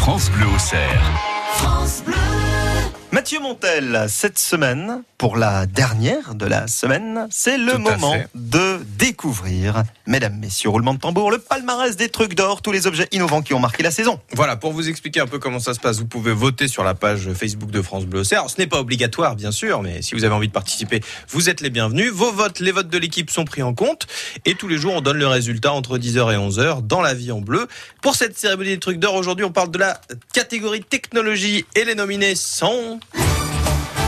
France Bleu au cerf. Mathieu Montel, cette semaine, pour la dernière de la semaine, c'est le Tout moment fait. Découvrir, mesdames, messieurs, roulement de tambour, le palmarès des trucs d'or, tous les objets innovants qui ont marqué la saison. Voilà, pour vous expliquer un peu comment ça se passe, vous pouvez voter sur la page Facebook de France Bleu. Alors, ce n'est pas obligatoire, bien sûr, mais si vous avez envie de participer, vous êtes les bienvenus. Vos votes, les votes de l'équipe sont pris en compte. Et tous les jours, on donne le résultat entre 10h et 11h dans la vie en bleu. Pour cette cérémonie des trucs d'or, aujourd'hui, on parle de la catégorie technologie et les nominés sont...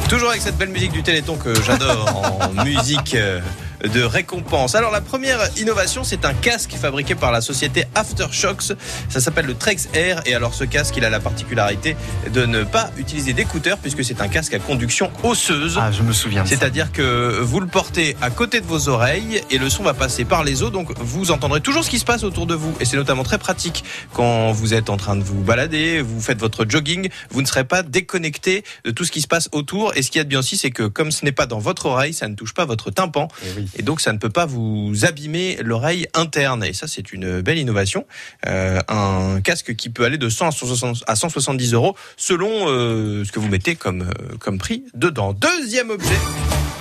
Toujours avec cette belle musique du Téléthon que j'adore en musique euh, de récompense. Alors la première innovation, c'est un casque fabriqué par la société Aftershocks. Ça s'appelle le Trex Air et alors ce casque, il a la particularité de ne pas utiliser d'écouteurs puisque c'est un casque à conduction osseuse. Ah, je me souviens. C'est-à-dire que vous le portez à côté de vos oreilles et le son va passer par les os, donc vous entendrez toujours ce qui se passe autour de vous. Et c'est notamment très pratique quand vous êtes en train de vous balader, vous faites votre jogging, vous ne serez pas déconnecté de tout ce qui se passe autour. Et ce qu'il y a de bien aussi, c'est que comme ce n'est pas dans votre oreille, ça ne touche pas votre tympan. Eh oui. Et donc ça ne peut pas vous abîmer l'oreille interne. Et ça, c'est une belle innovation. Euh, un casque qui peut aller de 100 à 160 à 170 euros selon euh, ce que vous mettez comme, euh, comme prix dedans. Deuxième objet.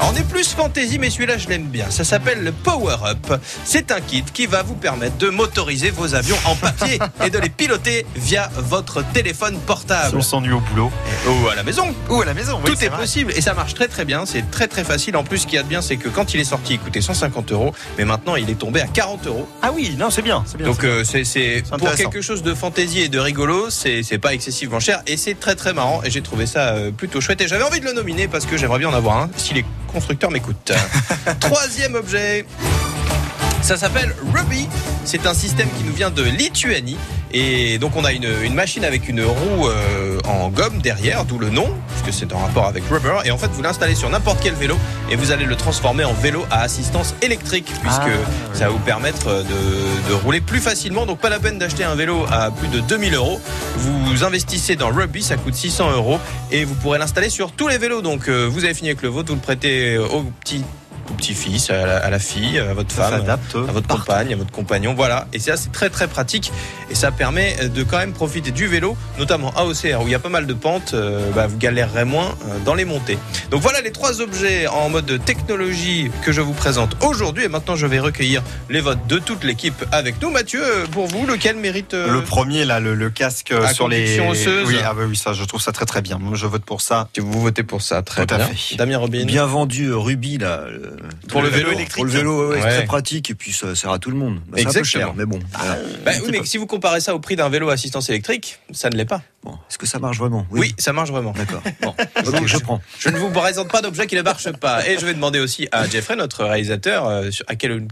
On est plus fantaisie, mais celui-là, je l'aime bien. Ça s'appelle le Power Up. C'est un kit qui va vous permettre de motoriser vos avions en papier et de les piloter via votre téléphone Si portable. on s'ennuie au boulot Ou à la maison. ou à la maison. oui, Tout est vrai. possible et ça marche très très bien. C'est très très facile. En plus, ce qu'il y a de bien, c'est que quand il est sorti, coûtait 150 euros, mais maintenant il est tombé à 40 euros. Ah oui, non, c'est bien. Donc c'est euh, c'est pour quelque chose de fantaisie et de rigolo, c'est c'est pas excessivement cher et c'est très très marrant et j'ai trouvé ça euh, plutôt chouette et j'avais envie de le nominer parce que j'aimerais bien en avoir un si les constructeurs m'écoutent. Troisième objet. Ça s'appelle Ruby. C'est un système qui nous vient de Lituanie. Et donc on a une, une machine avec une roue euh, en gomme derrière, d'où le nom, puisque c'est en rapport avec rubber. Et en fait, vous l'installez sur n'importe quel vélo et vous allez le transformer en vélo à assistance électrique, puisque Ah, ça va vous permettre de, de rouler plus facilement. Donc pas la peine d'acheter un vélo à plus de 2000 euros. Vous investissez dans Ruby, ça coûte 600 euros et vous pourrez l'installer sur tous les vélos. Donc euh, vous avez fini avec le vôtre, vous le prêtez au petit au petit-fils, à la, à la fille, à votre Ça femme, à votre partout. compagne, à votre compagnon. Voilà. Et ça, c'est très très pratique. Et ça permet de quand même profiter du vélo, notamment à OCR où il y a pas mal de pentes. euh, bah, vous galérerez moins euh, dans les montées. Donc voilà les trois objets en mode technologie que je vous présente aujourd'hui. Et maintenant, je vais recueillir les votes de toute l'équipe avec nous. Mathieu, euh, pour vous, lequel mérite euh, Le premier, là, le, le casque euh, À sur les. osseuse. Oui, ah bah oui, ça, je trouve ça très très bien. Moi, je vote pour ça. vous votez pour ça Très Tout à bien. fait. Damien Robin. Bien vendu, euh, Ruby, là. Pour le vélo électrique. Pour le vélo, ouais, Ouais. c'est très pratique et puis ça sert à tout le monde. Bah, c'est un peu cher, mais bon. voilà. Bah oui, mais si vous comparez ça au prix d'un vélo à assistance électrique, ça ne l'est pas. Bon, est-ce que ça marche vraiment? Oui, ça marche vraiment. D'accord. Bon, je prends. Je ne vous présente pas d'objet qui ne marche pas. Et je vais demander aussi à Jeffrey, notre réalisateur, euh, à quel, quel